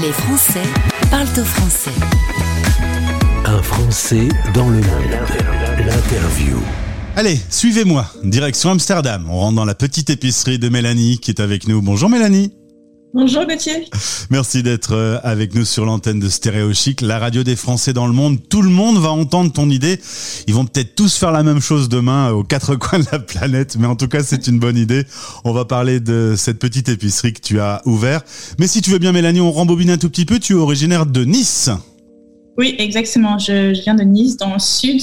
Les Français parlent au français. Un Français dans le monde. L'interview. Allez, suivez-moi. Direction Amsterdam. On rentre dans la petite épicerie de Mélanie qui est avec nous. Bonjour Mélanie. Bonjour Gauthier. Merci d'être euh, avec nous sur l'antenne de Stéréo Chic, la radio des Français dans le monde. Tout le monde va entendre ton idée. Ils vont peut-être tous faire la même chose demain aux quatre coins de la planète, mais en tout cas, c'est une bonne idée. On va parler de cette petite épicerie que tu as ouverte. Mais si tu veux bien, Mélanie, on rembobine un tout petit peu. Tu es originaire de Nice. Oui, exactement. Je, je viens de Nice, dans le sud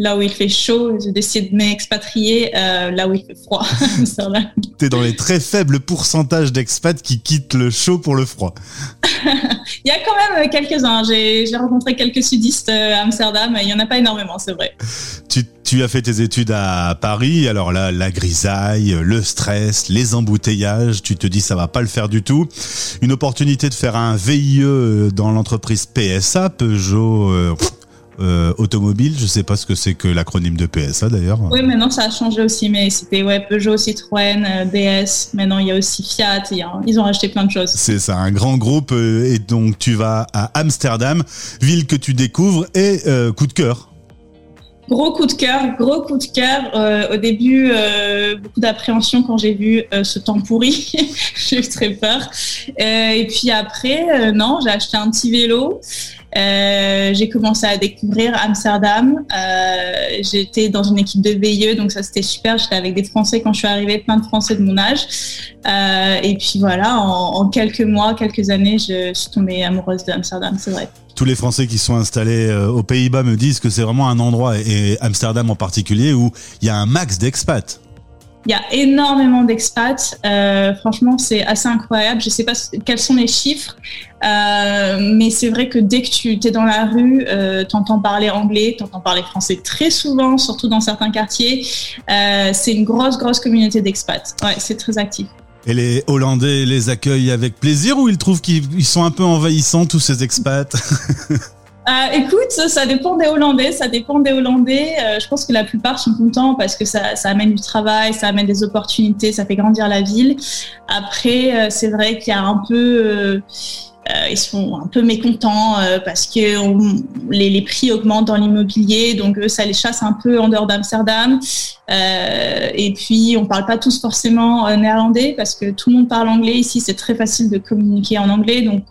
là où il fait chaud, je décide de m'expatrier euh, là où il fait froid. tu es dans les très faibles pourcentages d'expats qui quittent le chaud pour le froid. il y a quand même quelques-uns. J'ai rencontré quelques sudistes euh, à Amsterdam. Il n'y en a pas énormément, c'est vrai. Tu, tu, as fait tes études à Paris. Alors là, la grisaille, le stress, les embouteillages, tu te dis ça va pas le faire du tout. Une opportunité de faire un VIE dans l'entreprise PSA, Peugeot. Euh, euh, automobile. Je sais pas ce que c'est que l'acronyme de PSA d'ailleurs. Oui, maintenant ça a changé aussi, mais c'était ouais, Peugeot, Citroën, euh, DS. Maintenant il y a aussi Fiat. ils ont racheté plein de choses. C'est ça, un grand groupe. Euh, et donc tu vas à Amsterdam, ville que tu découvres et coup de cœur. Gros coup de cœur, gros coup de cœur. au début, beaucoup d'appréhension quand j'ai vu ce temps pourri. j'ai eu très peur. et puis après, non, j'ai acheté un petit vélo. Euh, j'ai commencé à découvrir Amsterdam. Euh, j'étais dans une équipe de VIE, donc ça c'était super. J'étais avec des Français quand je suis arrivée, plein de Français de mon âge. Euh, et puis voilà, en, quelques mois, quelques années, je suis tombée amoureuse d'Amsterdam, c'est vrai. Tous les Français qui sont installés aux Pays-Bas me disent que c'est vraiment un endroit, et Amsterdam en particulier, où il y a un max d'expats. Il y a énormément d'expats. Euh, franchement, c'est assez incroyable. Je ne sais pas quels sont les chiffres, euh, mais c'est vrai que dès que tu es dans la rue, euh, tu entends parler anglais, tu entends parler français très souvent, surtout dans certains quartiers. Euh, c'est une grosse, grosse communauté d'expats. Ouais, c'est très actif. Et les Hollandais les accueillent avec plaisir ou ils trouvent qu'ils sont un peu envahissants, tous ces expats? Euh, écoute, ça dépend des Hollandais, ça dépend des Hollandais. Euh, je pense que la plupart sont contents parce que ça, amène du travail, ça amène des opportunités, ça fait grandir la ville. Après, euh, c'est vrai qu'il y a un peu, ils sont un peu mécontents parce que les, prix augmentent dans l'immobilier, donc ça les chasse un peu en dehors d'Amsterdam. et puis, on parle pas tous forcément néerlandais parce que tout le monde parle anglais ici. C'est très facile de communiquer en anglais, donc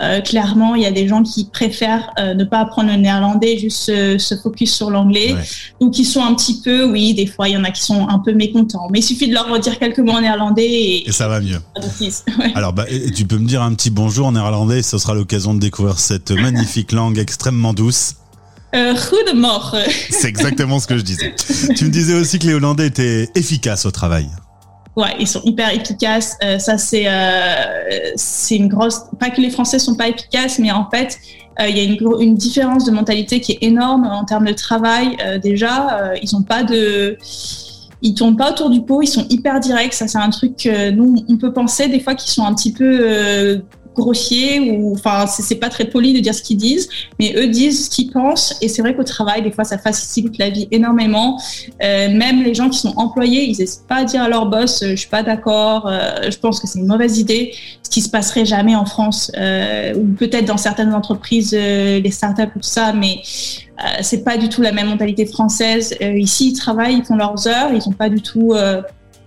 euh, clairement, il y a des gens qui préfèrent euh, ne pas apprendre le néerlandais, juste se, focus sur l'anglais, ou qui sont un petit peu, oui, des fois, il y en a qui sont un peu mécontents. Mais il suffit de leur redire quelques mots en néerlandais et, et ça va mieux. Alors, bah, tu peux me dire un petit bonjour en néerlandais, ce sera l'occasion de découvrir cette magnifique langue extrêmement douce. Euh, goedemorgen. C'est exactement ce que je disais. tu me disais aussi que les Hollandais étaient efficaces au travail. Ouais, ils sont hyper efficaces. Euh, ça, c'est euh, c'est une grosse. Pas que les Français sont pas efficaces, mais en fait, euh, il y a une, une différence de mentalité qui est énorme en termes de travail. Euh, déjà, ils ont pas de ils tournent pas autour du pot, ils sont hyper directs. Ça, c'est un truc que nous, on peut penser des fois qu'ils sont un petit peu grossier ou enfin c'est pas très poli de dire ce qu'ils disent mais eux disent ce qu'ils pensent et c'est vrai qu'au travail des fois ça facilite la vie énormément. Euh, même les gens qui sont employés ils n'hésitent pas à dire à leur boss euh, je suis pas d'accord euh, je pense que c'est une mauvaise idée ce qui se passerait jamais en France ou peut-être dans certaines entreprises les startups ou tout ça mais c'est pas du tout la même mentalité française. Ici ils travaillent ils font leurs heures ils ont pas du tout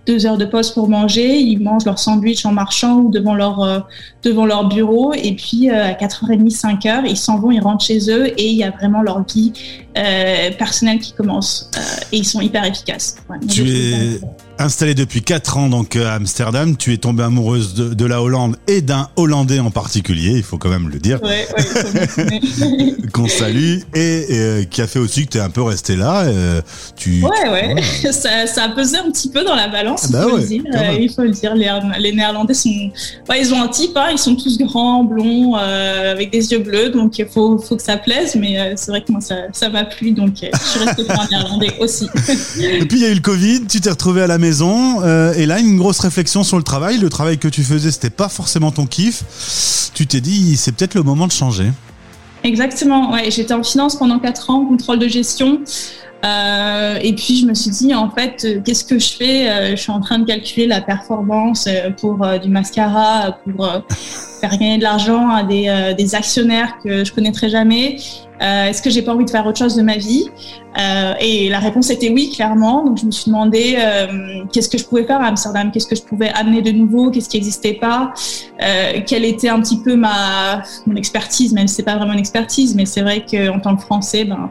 deux heures de pause pour manger, ils mangent leur sandwich en marchant ou devant leur, euh, devant leur bureau. Et puis euh, à 4h30, 5h, ils s'en vont, ils rentrent chez eux et il y a vraiment leur vie euh, personnelle qui commence. et ils sont hyper efficaces. tu es installée depuis 4 ans donc à Amsterdam. Tu es tombée amoureuse de, la Hollande et d'un Hollandais en particulier, il faut quand même le dire. Ouais, Qu'on salue et, qui a fait aussi que tu es un peu resté là. tu, ouais, ouais. Ça, ça a pesé un petit peu dans la balance ah bah il, faut le dire, il faut le dire. Les, Néerlandais sont, ils ont un type, hein, ils sont tous grands, blonds, euh, avec des yeux bleus, donc il faut, faut que ça plaise. Mais euh, c'est vrai que moi ça, ça m'a donc euh, je suis restée pour un Néerlandais aussi. et puis il y a eu le Covid, tu t'es retrouvé à la maison, et là une grosse réflexion sur le travail. Le travail que tu faisais, c'était pas forcément ton kiff. Tu t'es dit, c'est peut-être le moment de changer. Exactement, ouais. J'étais en finance pendant 4 ans, contrôle de gestion. Euh, et puis je me suis dit en fait euh, qu'est-ce que je fais? Euh, Je suis en train de calculer la performance pour du mascara, pour faire gagner de l'argent à des, des actionnaires que je connaîtrais jamais. Euh, Est-ce que j'ai pas envie de faire autre chose de ma vie? Euh, Et la réponse était oui, clairement. Donc je me suis demandé euh, qu'est-ce que je pouvais faire à Amsterdam, qu'est-ce que je pouvais amener de nouveau, qu'est-ce qui n'existait pas, euh, quelle était un petit peu ma mon expertise, même si c'est pas vraiment une expertise, mais c'est vrai qu'en tant que Français, ben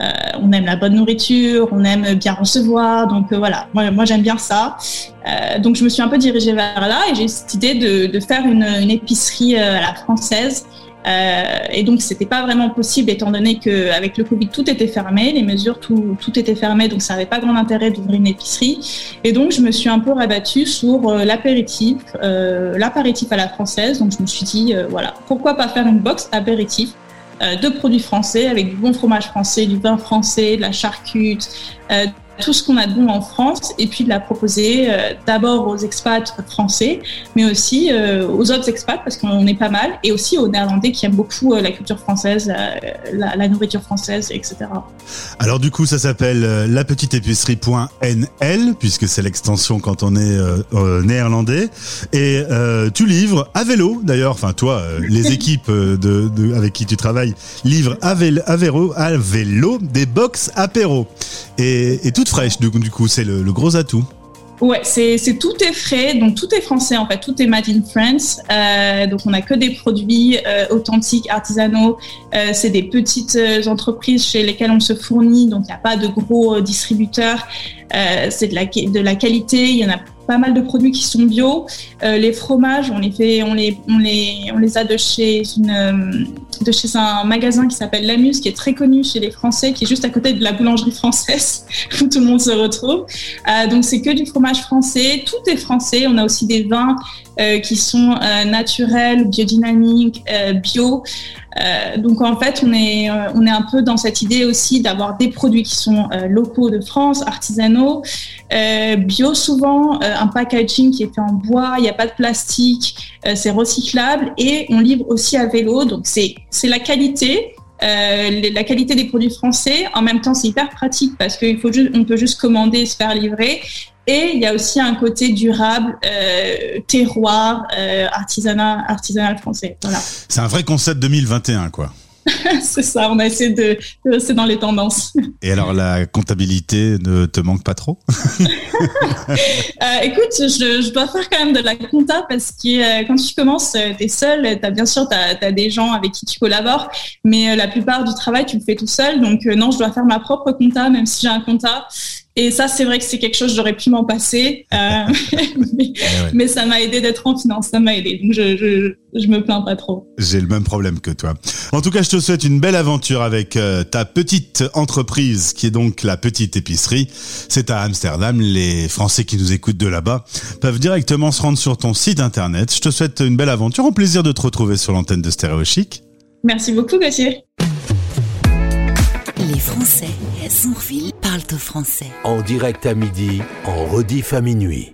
euh, on aime la bonne nourriture, on aime bien recevoir, donc euh, voilà, moi j'aime bien ça. Euh, donc je me suis un peu dirigée vers là et j'ai cette idée de, de faire une, une épicerie à la française. Euh, et donc, c'était pas vraiment possible étant donné qu'avec le Covid, tout était fermé, les mesures, tout, tout était fermé, donc ça n'avait pas grand intérêt d'ouvrir une épicerie. Et donc, je me suis un peu rabattue sur euh, l'apéritif, euh, l'apéritif à la française. Donc, je me suis dit, euh, voilà, pourquoi pas faire une box apéritif euh, de produits français avec du bon fromage français, du vin français, de la charcute, euh, tout ce qu'on a de bon en France et puis de la proposer euh, d'abord aux expats français, mais aussi euh, aux autres expats parce qu'on est pas mal, et aussi aux Néerlandais qui aiment beaucoup euh, la culture française, la, la, nourriture française, etc. Alors du coup, ça s'appelle la petite épicerie.nl puisque c'est l'extension quand on est néerlandais, et tu livres à vélo d'ailleurs. Enfin toi, les équipes de, de, avec qui tu travailles livrent à vélo, à vélo, à vélo des box apéro et, toute fraîche du, du coup, c'est le, le, gros atout. Ouais, c'est tout est frais, donc tout est français en fait, tout est made in France. Euh, donc on n'a que des produits euh, authentiques, artisanaux. Euh, c'est des petites entreprises chez lesquelles on se fournit, donc il n'y a pas de gros distributeurs. c'est de la, de la qualité, il y en a pas mal de produits qui sont bio. Euh, les fromages, on les fait, on les, on les, on les a de chez une, de chez un magasin qui s'appelle Lamus, qui est très connu chez les Français, qui est juste à côté de la boulangerie française où tout le monde se retrouve. Euh, donc c'est que du fromage français, tout est français. On a aussi des vins euh, qui sont euh, naturels, biodynamiques, euh, donc en fait, on est, on est un peu dans cette idée aussi d'avoir des produits qui sont locaux de France, artisanaux, bio souvent, un packaging qui est fait en bois, il n'y a pas de plastique, c'est recyclable. Et on livre aussi à vélo. Donc c'est la qualité, euh, la qualité des produits français. En même temps, c'est hyper pratique parce qu'on peut juste commander et se faire livrer. Et il y a aussi un côté durable, euh, terroir, euh, artisanat, artisanal français. Voilà. C'est un vrai concept 2021, quoi. c'est ça, on a essayé de, de rester dans les tendances. Et alors, la comptabilité ne te manque pas trop? Euh, Écoute, je, je, dois faire quand même de la compta parce que euh, quand tu commences, euh, tu es seul. As, bien sûr, tu as, as, des gens avec qui tu collabores, mais la plupart du travail, tu le fais tout seul. Donc, non, je dois faire ma propre compta, même si j'ai un compta. Et ça, c'est vrai que c'est quelque chose, j'aurais pu m'en passer, euh, mais, ouais. mais, ça m'a aidé d'être en finance, ça m'a aidé. Donc, je, je, je, me plains pas trop. J'ai le même problème que toi. En tout cas, je te souhaite une belle aventure avec euh, ta petite entreprise, qui est donc la petite épicerie. C'est à Amsterdam. Les Français qui nous écoutent de là-bas peuvent directement se rendre sur ton site internet. Je te souhaite une belle aventure. Au plaisir de te retrouver sur l'antenne de Stéréo Chic. Merci beaucoup, Gauthier. Les Français parlent au français. En direct à midi, en rediff à minuit.